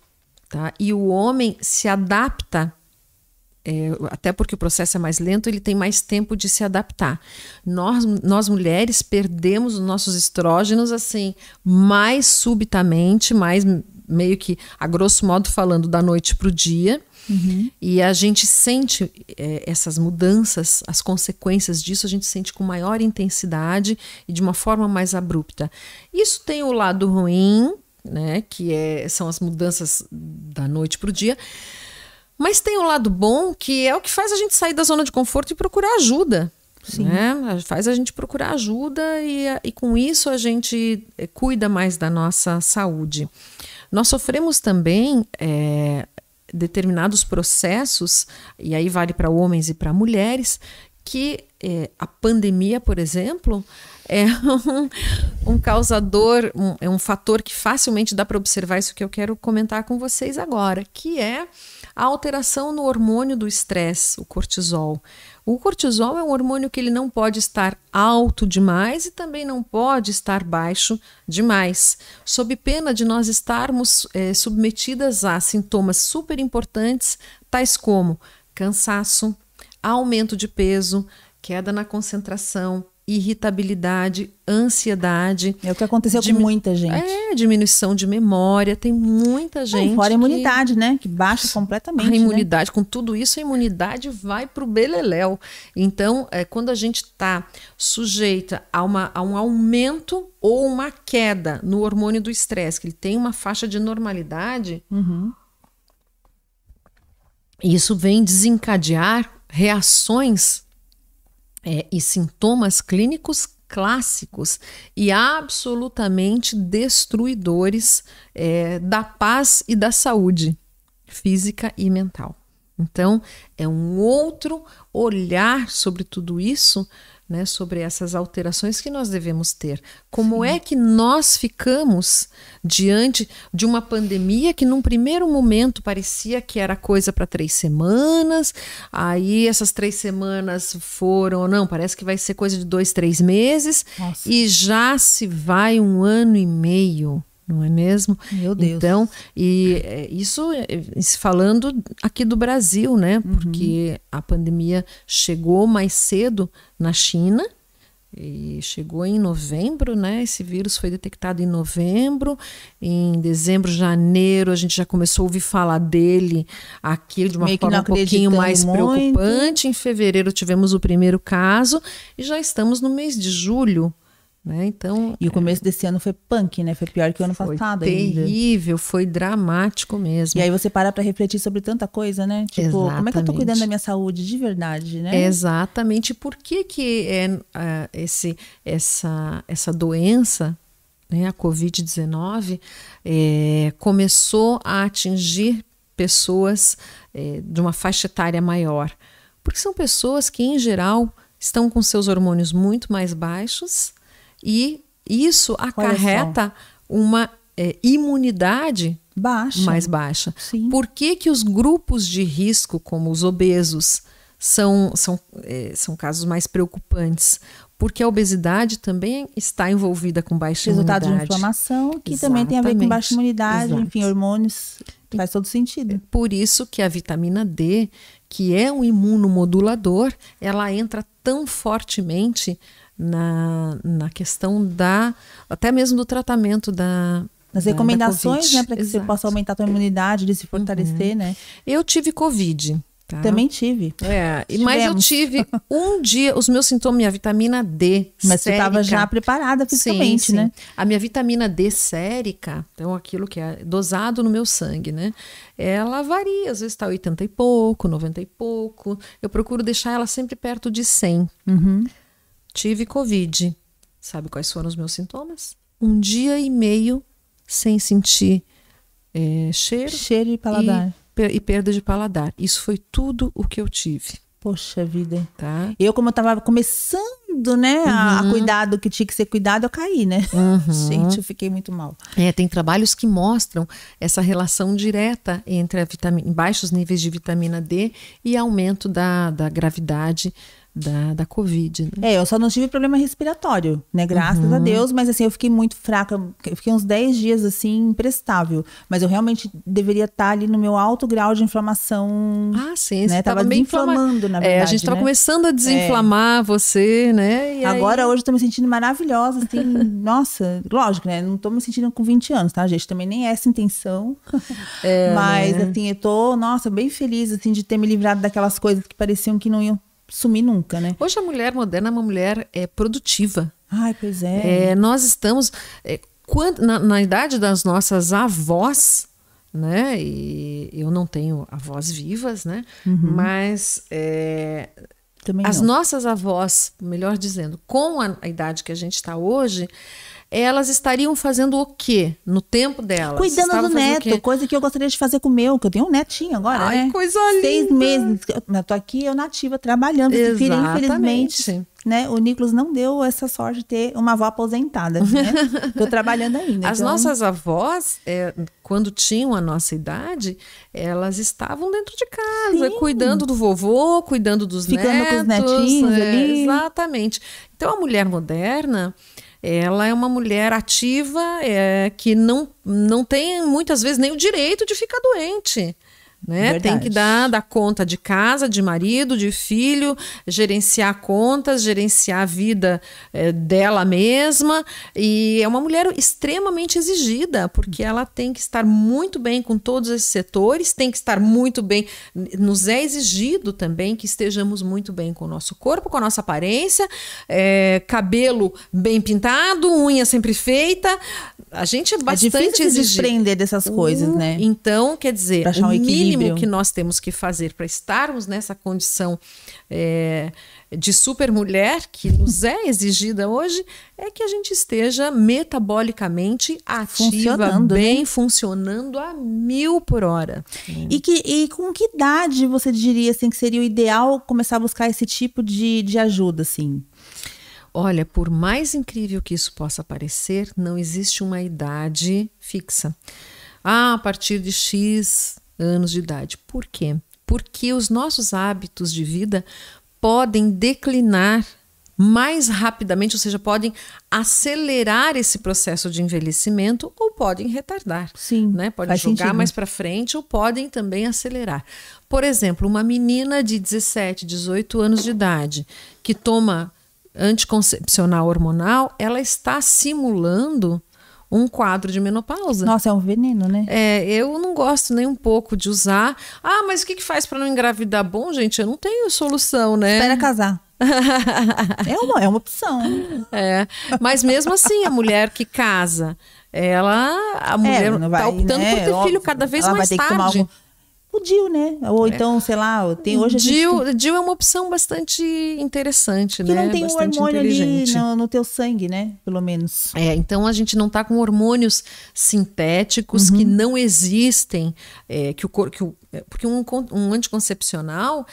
tá? E o homem se adapta é, até porque o processo é mais lento, ele tem mais tempo de se adaptar. Nós, nós mulheres perdemos os nossos estrógenos assim mais subitamente, mais meio que a grosso modo falando da noite para o dia. E a gente sente é, essas mudanças, as consequências disso, a gente sente com maior intensidade e de uma forma mais abrupta. Isso tem o lado ruim, né, que é, são as mudanças da noite para o dia, mas tem um lado bom que é o que faz a gente sair da zona de conforto e procurar ajuda. Né? Faz a gente procurar ajuda e, e com isso a gente eh, cuida mais da nossa saúde. Nós sofremos também eh, determinados processos, e aí vale para homens e para mulheres, que eh, a pandemia, por exemplo, é um, um causador, um, é um fator que facilmente dá para observar isso que eu quero comentar com vocês agora, que é a alteração no hormônio do estresse, o cortisol. O cortisol é um hormônio que ele não pode estar alto demais e também não pode estar baixo demais, sob pena de nós estarmos eh, submetidas a sintomas super importantes, tais como cansaço, aumento de peso, queda na concentração, irritabilidade, ansiedade. É o que aconteceu com muita gente. É, diminuição de memória, tem muita gente. Fora a que- imunidade, né? Que baixa completamente. a né? imunidade, com tudo isso, a imunidade vai para o beleléu. Então, é, quando a gente está sujeita a, uma, a um aumento ou uma queda no hormônio do estresse, que ele tem uma faixa de normalidade, isso vem desencadear reações é, e sintomas clínicos clássicos e absolutamente destruidores é, da paz e da saúde física e mental. Então, é um outro olhar sobre tudo isso né, sobre essas alterações que nós devemos ter. Como Sim. é que nós ficamos diante de uma pandemia que, num primeiro momento, parecia que era coisa para três semanas, aí essas três semanas foram, não, parece que vai ser coisa de dois, três meses, Nossa. e já se vai um ano e meio não é mesmo? Meu Deus. Então, e é, isso é, falando aqui do Brasil, né? Uhum. Porque uhum. a pandemia chegou mais cedo na China e chegou em novembro, né? Esse vírus foi detectado em novembro. Em dezembro, janeiro, a gente já começou a ouvir falar dele aqui de uma Meio forma um pouquinho mais muito. preocupante. Em fevereiro tivemos o primeiro caso e já estamos no mês de julho. Né? Então, e o começo é... desse ano foi punk, né? Foi pior que o ano foi passado terrível, ainda. foi dramático mesmo. E aí você para para refletir sobre tanta coisa, né? Tipo, Exatamente. como é que eu tô cuidando da minha saúde de verdade, né? Exatamente. Por que que é, uh, esse, essa, essa doença, né, a Covid-19, é, começou a atingir pessoas é, de uma faixa etária maior? Porque são pessoas que, em geral, estão com seus hormônios muito mais baixos, e isso acarreta uma é, imunidade baixa. mais baixa. Sim. Por que, que os grupos de risco, como os obesos, são, são, é, são casos mais preocupantes? Porque a obesidade também está envolvida com baixa Resultado imunidade. Resultado de inflamação, que Exatamente. também tem a ver com baixa imunidade, Exato. enfim, hormônios. Faz todo sentido. É por isso que a vitamina D, que é um imunomodulador, ela entra tão fortemente na, na questão da até mesmo do tratamento da nas da, recomendações, da né, para que Exato. você possa aumentar a sua imunidade, de se fortalecer, uhum. né? Eu tive covid. Tá? Também tive. É, mas eu tive um dia, os meus sintomas, minha vitamina D. Mas sérica, você estava já preparada fisicamente, sim, sim. né? A minha vitamina D sérica, então aquilo que é dosado no meu sangue, né? Ela varia, às vezes está 80 e pouco, 90 e pouco. Eu procuro deixar ela sempre perto de 100. Uhum. Tive Covid. Sabe quais foram os meus sintomas? Um dia e meio sem sentir é, cheiro. Cheiro e paladar. E, e perda de paladar. Isso foi tudo o que eu tive. Poxa vida. Tá. Eu, como eu tava começando, né, uhum. a, a, cuidar do que tinha que ser cuidado, eu caí, né? Uhum. Gente, eu fiquei muito mal. É, tem trabalhos que mostram essa relação direta entre vitamina, baixos níveis de vitamina D e aumento da, da gravidade da, da Covid. Né? É, eu só não tive problema respiratório, né? Graças uhum. a Deus, mas assim, eu fiquei muito fraca. Eu fiquei uns 10 dias assim, imprestável. Mas eu realmente deveria estar ali no meu alto grau de inflamação. Ah, sim, né? Tava, tava desinflamando, na verdade. É, a gente tava né? começando a desinflamar é. você, né? E Agora, aí... hoje, eu tô me sentindo maravilhosa, assim. nossa, lógico, né? Não tô me sentindo com 20 anos, tá, gente? Também nem é essa intenção. É, mas, né? assim, eu tô, nossa, bem feliz, assim, de ter me livrado daquelas coisas que pareciam que não iam sumir nunca, né? Hoje a mulher moderna é uma mulher é, produtiva. Ai, pois é. é nós estamos. É, quando, na, na idade das nossas avós, né? E eu não tenho avós vivas, né? Uhum. Mas é, as nossas avós, melhor dizendo, com a, a idade que a gente está hoje, elas estariam fazendo o quê no tempo delas? Cuidando do neto, coisa que eu gostaria de fazer com o meu, que eu tenho um netinho agora, Ai, né? coisa linda! Seis meses, eu tô aqui, eu nativa, trabalhando, filha, infelizmente né, o Nicolas não deu essa sorte de ter uma avó aposentada, né? Tô trabalhando ainda. As então... nossas avós, é, quando tinham a nossa idade, elas estavam dentro de casa, Sim. cuidando do vovô, cuidando dos Ficando netos. com os netinhos é, ali. Exatamente. Então, a mulher moderna, ela é uma mulher ativa é, que não, não tem muitas vezes nem o direito de ficar doente. Né? Tem que dar, dar conta de casa, de marido, de filho, gerenciar contas, gerenciar a vida é, dela mesma. E é uma mulher extremamente exigida, porque ela tem que estar muito bem com todos esses setores, tem que estar muito bem. Nos é exigido também que estejamos muito bem com o nosso corpo, com a nossa aparência, é, cabelo bem pintado, unha sempre feita. A gente é bastante é difícil exigido. desprender dessas coisas, uh, né? Então, quer dizer, pra achar um o mínimo que nós temos que fazer para estarmos nessa condição é, de supermulher que nos é exigida hoje é que a gente esteja metabolicamente ativa, Funcionando, né? bem funcionando a mil por hora. E, que, e com que idade você diria assim, que seria o ideal começar a buscar esse tipo de, de ajuda, assim? Olha, por mais incrível que isso possa parecer, não existe uma idade fixa. Ah, a partir de X anos de idade. Por quê? Porque os nossos hábitos de vida podem declinar mais rapidamente, ou seja, podem acelerar esse processo de envelhecimento ou podem retardar. Sim, Né? Podem jogar sentido. mais para frente ou podem também acelerar. Por exemplo, uma menina de 17, 18 anos de idade que toma anticoncepcional hormonal, ela está simulando um quadro de menopausa. Nossa, é um veneno, né? É, eu não gosto nem um pouco de usar. Ah, mas o que, que faz para não engravidar? Bom, gente, eu não tenho solução, né? Espera casar. é, uma, é uma opção. É, mas mesmo assim, a mulher que casa, ela, a mulher É, não vai, tá optando né? por ter Óbvio, filho cada vez mais tarde. O DIU, né? Ou então, sei lá, tem hoje a gente Dil, Dil é uma opção bastante interessante, que né? não tem bastante hormônio ali no, no teu sangue, né? Pelo menos. É, então a gente não está com hormônios sintéticos que Uhum. não existem, é, que o, cor- que o- é, porque um, um anticoncepcional,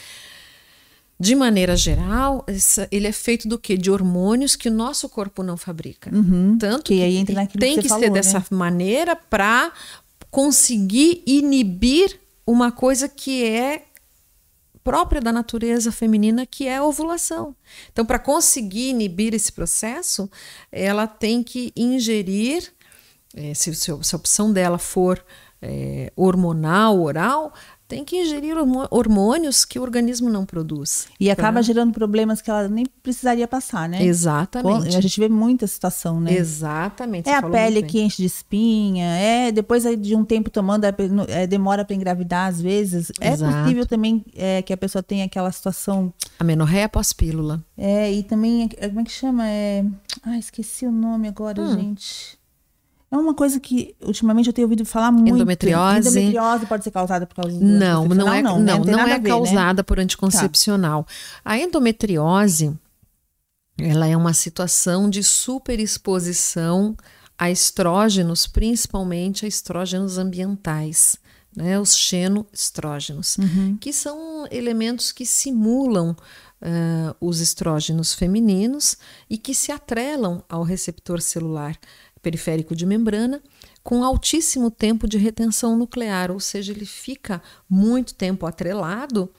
de maneira geral, ele é feito do quê? De hormônios que o nosso corpo não fabrica. Tanto Uhum. Que aí entra naquilo tem que que, você ser falou, dessa né? maneira para conseguir inibir uma coisa que é própria da natureza feminina, que é a ovulação. Então, para conseguir inibir esse processo, ela tem que ingerir, eh, se, se- a opção dela for eh, hormonal, oral, tem que ingerir hormônios que o organismo não produz. E acaba Tá? gerando problemas que ela nem precisaria passar, né? Exatamente. A gente vê muita situação, né? Exatamente. É a pele que enche de espinha, é depois de um tempo tomando, é, é, demora para engravidar às vezes. É Exato. possível também é, que a pessoa tenha aquela situação. A menorreia pós-pílula. É, e também, é, como é que chama? É, ah, esqueci o nome agora, Hum. gente. É uma coisa que ultimamente eu tenho ouvido falar muito. Endometriose. Endometriose pode ser causada por causa do Não, não é, anticoncepcional? não, né? não, nada é ver, né? causada por anticoncepcional. A endometriose, ela é uma situação de superexposição a estrógenos, principalmente a estrógenos ambientais, né, os xenoestrógenos, que são elementos que simulam ah, os estrógenos femininos e que se atrelam ao receptor celular periférico de membrana com altíssimo tempo de retenção nuclear, ou seja, ele fica muito tempo atrelado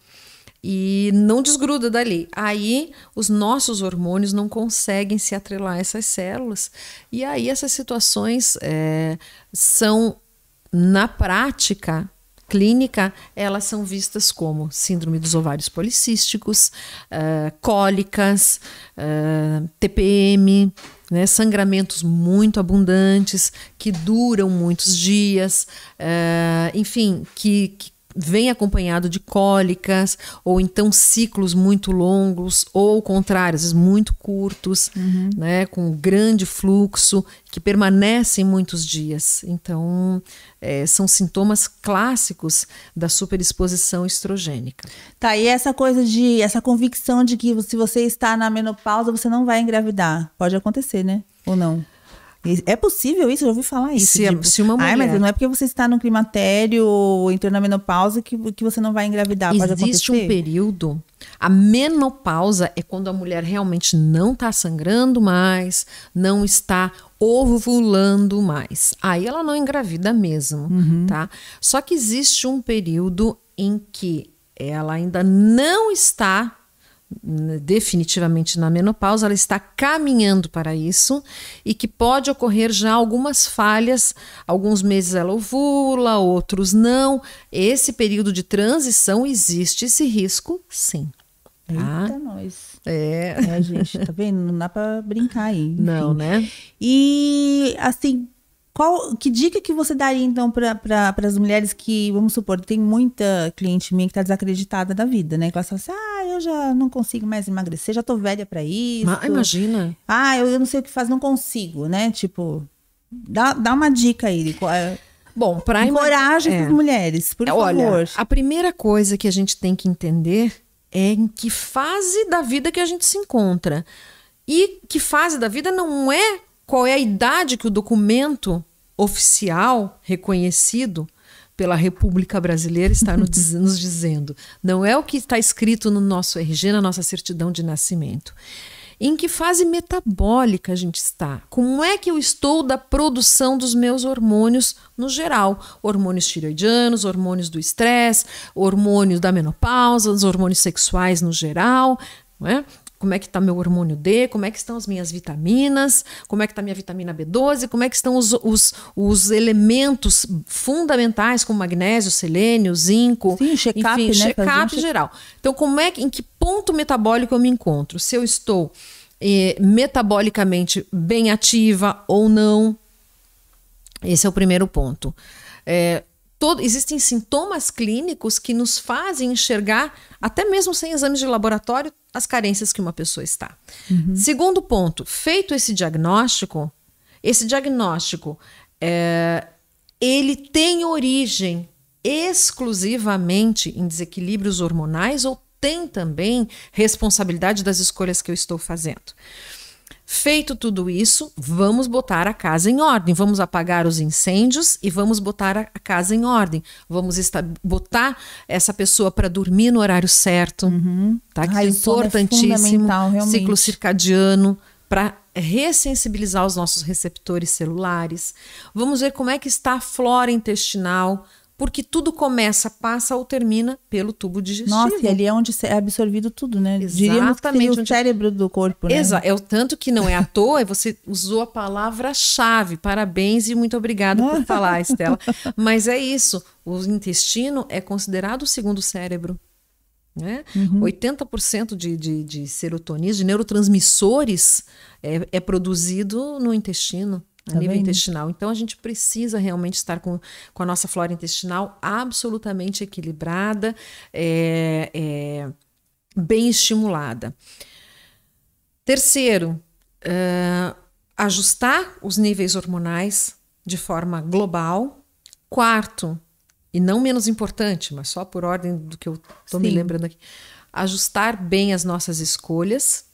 e não desgruda dali. Aí os nossos hormônios não conseguem se atrelar a essas células e aí essas situações eh, são na prática clínica, elas são vistas como síndrome dos ovários policísticos, eh, cólicas, eh, TPM, né, sangramentos muito abundantes, que duram muitos dias, eh, enfim, que, que vem acompanhado de cólicas, ou então ciclos muito longos, ou ao contrário, às vezes muito curtos, né, com grande fluxo, que permanecem muitos dias. Então, eh, são sintomas clássicos da superexposição estrogênica. Tá, e essa coisa de. Essa convicção de que se você está na menopausa, você não vai engravidar. Pode acontecer, né? Ou não? É possível isso? Eu já ouvi falar isso. Se a- se uma Ai, mas mulher- não é porque você está no climatério ou entrou na menopausa que, que você não vai engravidar. Pode Existe acontecer? um período. A menopausa é quando a mulher realmente não está sangrando mais, não está ovulando mais. Aí ela não engravida mesmo, tá? Só que existe um período em que ela ainda não está definitivamente na menopausa, ela está caminhando para isso e que pode ocorrer já algumas falhas. Alguns meses ela ovula, outros não. Esse período de transição existe esse risco, sim. Tá? Eita, nós. É. É, gente, tá vendo? Não dá pra brincar aí. enfim. Não, né? E, assim, qual, que dica que você daria, então, para pra, as mulheres que, vamos supor, tem muita cliente minha que tá desacreditada da vida, né? Que elas falam assim, ah, eu já não consigo mais emagrecer, já tô velha pra isso. Ma- imagina. Ah, eu, eu não sei o que faz, não consigo, né? Tipo, dá, dá uma dica aí. de é- Bom, para Encoraje é. essas mulheres, por Olha, favor. A primeira coisa que a gente tem que entender é em que fase da vida que a gente se encontra. E que fase da vida não é qual é a idade que o documento oficial reconhecido pela República Brasileira está nos dizendo. Não é o que está escrito no nosso RG, na nossa certidão de nascimento. Em que fase metabólica a gente está? Como é que eu estou da produção dos meus hormônios no geral? Hormônios tiroidianos, hormônios do estresse, hormônios da menopausa, os hormônios sexuais no geral, não é? Como é que está meu hormônio D, como é que estão as minhas vitaminas, como é que está minha vitamina B12, como é que estão os, os, os elementos fundamentais como magnésio, selênio, zinco, Sim, check enfim, né? check-up um geral. Então, como é que, em que ponto metabólico eu me encontro? Se eu estou eh, metabolicamente bem ativa ou não, esse é o primeiro ponto. É, todo, existem sintomas clínicos que nos fazem enxergar, até mesmo sem exames de laboratório, as carências que uma pessoa está. Uhum. Segundo ponto, feito esse diagnóstico, esse diagnóstico é, ele tem origem exclusivamente em desequilíbrios hormonais ou tem também responsabilidade das escolhas que eu estou fazendo. Feito tudo isso, vamos botar a casa em ordem. Vamos apagar os incêndios e vamos botar a casa em ordem. Vamos botar essa pessoa para dormir no horário certo, uhum. tá? Que Ai, é importantíssimo. É ciclo circadiano para ressensibilizar os nossos receptores celulares. Vamos ver como é que está a flora intestinal, porque tudo começa, passa ou termina pelo tubo digestivo. Nossa, e ali é onde é absorvido tudo, né? Exatamente. Diríamos que o cérebro do corpo, né? Exato. É o tanto que não é à toa, você usou a palavra-chave. Parabéns e muito obrigado por falar, Estela. Mas é isso. O intestino é considerado o segundo cérebro. Né? Uhum. 80% de, de, de serotonina, de neurotransmissores, é, é produzido no intestino a nível intestinal. Então a gente precisa realmente estar com, com a nossa flora intestinal absolutamente equilibrada, é, é, bem estimulada. Terceiro, uh, ajustar os níveis hormonais de forma global. Quarto, e não menos importante, mas só por ordem do que eu estou me lembrando aqui, ajustar bem as nossas escolhas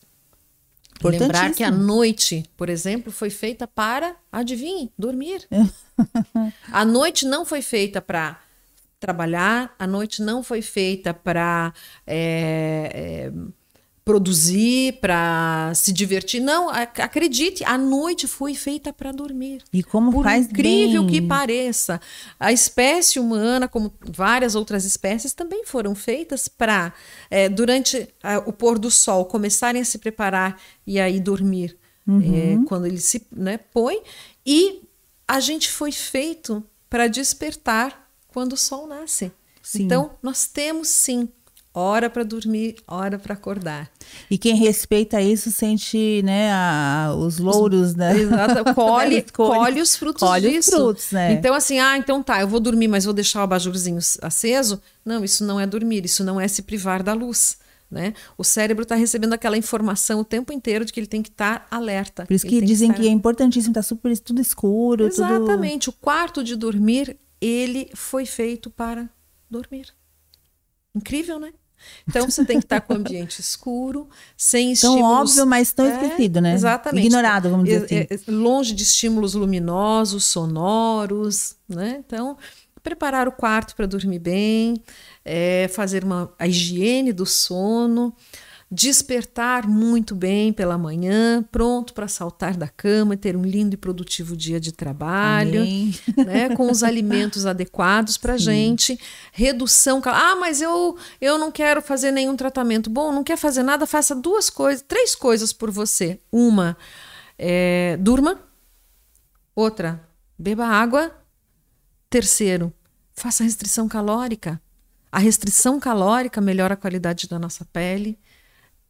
Lembrar que a noite, por exemplo, foi feita para, adivinhe, dormir. a noite não foi feita para trabalhar, a noite não foi feita para é, é, produzir, para se divertir. Não, acredite, a noite foi feita para dormir. E como Por faz incrível bem. que pareça, a espécie humana, como várias outras espécies, também foram feitas para, é, durante a, o pôr do sol, começarem a se preparar e aí dormir. Uhum. É, quando ele se né, põe. E a gente foi feito para despertar quando o sol nasce. Sim. Então, nós temos sim hora para dormir, hora para acordar. E quem respeita isso sente, né, a, os louros, né? Exato, colhe, colhe os frutos colhe disso. Os frutos, né? Então assim, ah, então tá, eu vou dormir, mas vou deixar o abajurzinho aceso? Não, isso não é dormir, isso não é se privar da luz. Né? O cérebro está recebendo aquela informação o tempo inteiro de que ele tem que estar tá alerta. Por isso que dizem que, estar... que, é importantíssimo, está super tudo escuro. Exatamente. Tudo... O quarto de dormir, ele foi feito para dormir. Incrível, né? Então você tem que estar com o ambiente escuro, sem estímulos. Tão óbvio, mas tão é, esquecido, né? Exatamente. Ignorado, vamos dizer assim. É, é, longe de estímulos luminosos, sonoros, né? Então, preparar o quarto para dormir bem, é, fazer uma, a higiene do sono despertar muito bem pela manhã, pronto para saltar da cama e ter um lindo e produtivo dia de trabalho, né, com os alimentos adequados para gente, redução, ah, mas eu eu não quero fazer nenhum tratamento. Bom, não quer fazer nada, faça duas coisas, três coisas por você. Uma, é, durma. Outra, beba água. Terceiro, faça restrição calórica. A restrição calórica melhora a qualidade da nossa pele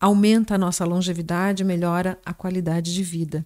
aumenta a nossa longevidade, melhora a qualidade de vida.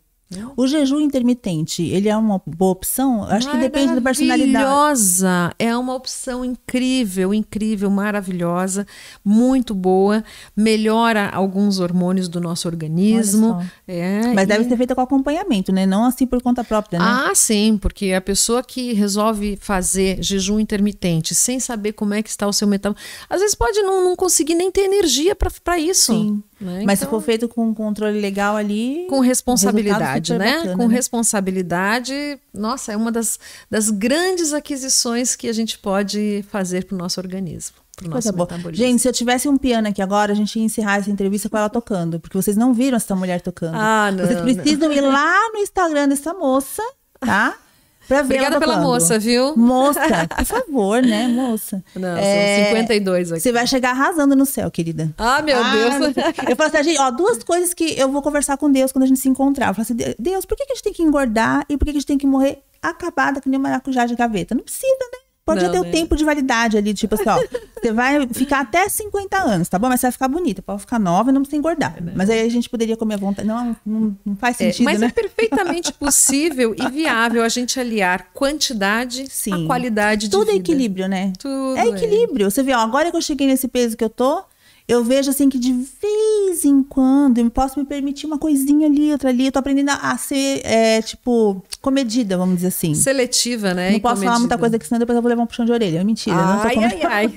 O jejum intermitente, ele é uma boa opção? Acho que depende da personalidade. Maravilhosa, é uma opção incrível, incrível, maravilhosa, muito boa, melhora alguns hormônios do nosso organismo. É, Mas e... deve ser feita com acompanhamento, né? Não assim por conta própria, né? Ah, sim, porque a pessoa que resolve fazer jejum intermitente sem saber como é que está o seu metabolismo, às vezes pode não, não conseguir nem ter energia para isso. Sim. Né? Mas então, se for feito com controle legal ali. Com responsabilidade, né? Bacana, com né? responsabilidade, nossa, é uma das, das grandes aquisições que a gente pode fazer para o nosso organismo. Pro Coisa boa. Gente, se eu tivesse um piano aqui agora, a gente ia encerrar essa entrevista com ela tocando, porque vocês não viram essa mulher tocando. Ah, não. Vocês precisam não. ir lá no Instagram dessa moça, tá? Pra ver Obrigada pela moça, viu? Moça, por favor, né, moça? Não, é, são 52 aqui. Você vai chegar arrasando no céu, querida. Ah, meu ah, Deus. Eu falo assim, gente, ó, duas coisas que eu vou conversar com Deus quando a gente se encontrar. Eu falo assim, Deus, por que a gente tem que engordar e por que a gente tem que morrer acabada que nem maracujá de gaveta? Não precisa, né? Pode não, ter né? o tempo de validade ali, tipo assim, ó. você vai ficar até 50 anos, tá bom? Mas você vai ficar bonita. Pode ficar nova e não precisa engordar. É mas aí a gente poderia comer à vontade. Não, não, não faz é, sentido, é, mas né? é perfeitamente possível e viável a gente aliar quantidade Sim. à qualidade Tudo de vida. Tudo é equilíbrio, né? Tudo é equilíbrio. É. Você vê, ó, agora que eu cheguei nesse peso que eu tô, eu vejo assim que de vez em quando eu posso me permitir uma coisinha ali, outra ali. Eu tô aprendendo a ser, é, tipo, comedida, vamos dizer assim. Seletiva, né? Não posso comedida. falar muita coisa que senão depois eu vou levar um puxão de orelha. É mentira. Ai, não ai, ai.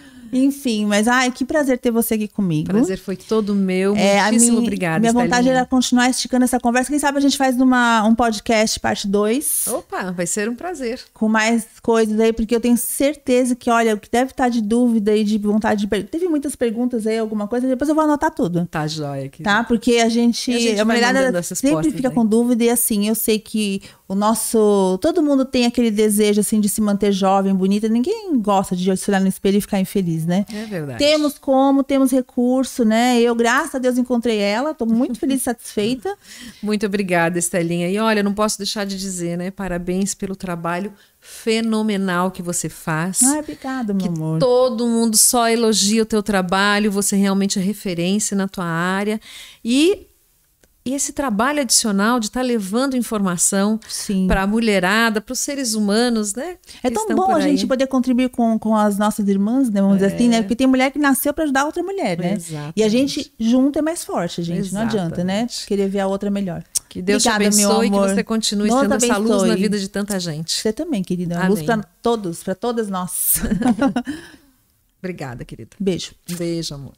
Enfim, mas ai, que prazer ter você aqui comigo. Prazer foi todo meu. É, Muitíssimo obrigada. Minha vontade era continuar esticando essa conversa. Quem sabe a gente faz uma, um podcast parte 2. Opa, vai ser um prazer. Com mais coisas aí, porque eu tenho certeza que, olha, o que deve estar de dúvida e de vontade de Teve muitas perguntas aí, alguma coisa, depois eu vou anotar tudo. Tá, joia. Aqui. Tá? Porque a gente. a, gente a mulherada sempre fica aí. com dúvida e assim, eu sei que o nosso. Todo mundo tem aquele desejo, assim, de se manter jovem, bonita. Ninguém gosta de se olhar no espelho e ficar infeliz, né? É verdade. Temos como, temos recurso, né? Eu, graças a Deus, encontrei ela. Estou muito feliz e satisfeita. Muito obrigada, Estelinha. E olha, não posso deixar de dizer, né? Parabéns pelo trabalho fenomenal que você faz. Ah, obrigada, meu amor. Todo mundo só elogia o teu trabalho, você realmente é referência na tua área. E esse trabalho adicional de estar tá levando informação para a mulherada, para os seres humanos, né? É tão bom a gente poder contribuir com, com as nossas irmãs, né? Vamos é. dizer assim, né? Porque tem mulher que nasceu para ajudar outra mulher, né? Exatamente. E a gente junto é mais forte, gente. Exatamente. Não adianta, né? Querer ver a outra melhor. Que Deus Obrigada, te abençoe e que você continue sendo essa luz na vida de tanta gente. Você também, querida. Uma luz para todos, para todas nós. Obrigada, querida. Beijo. Beijo, amor.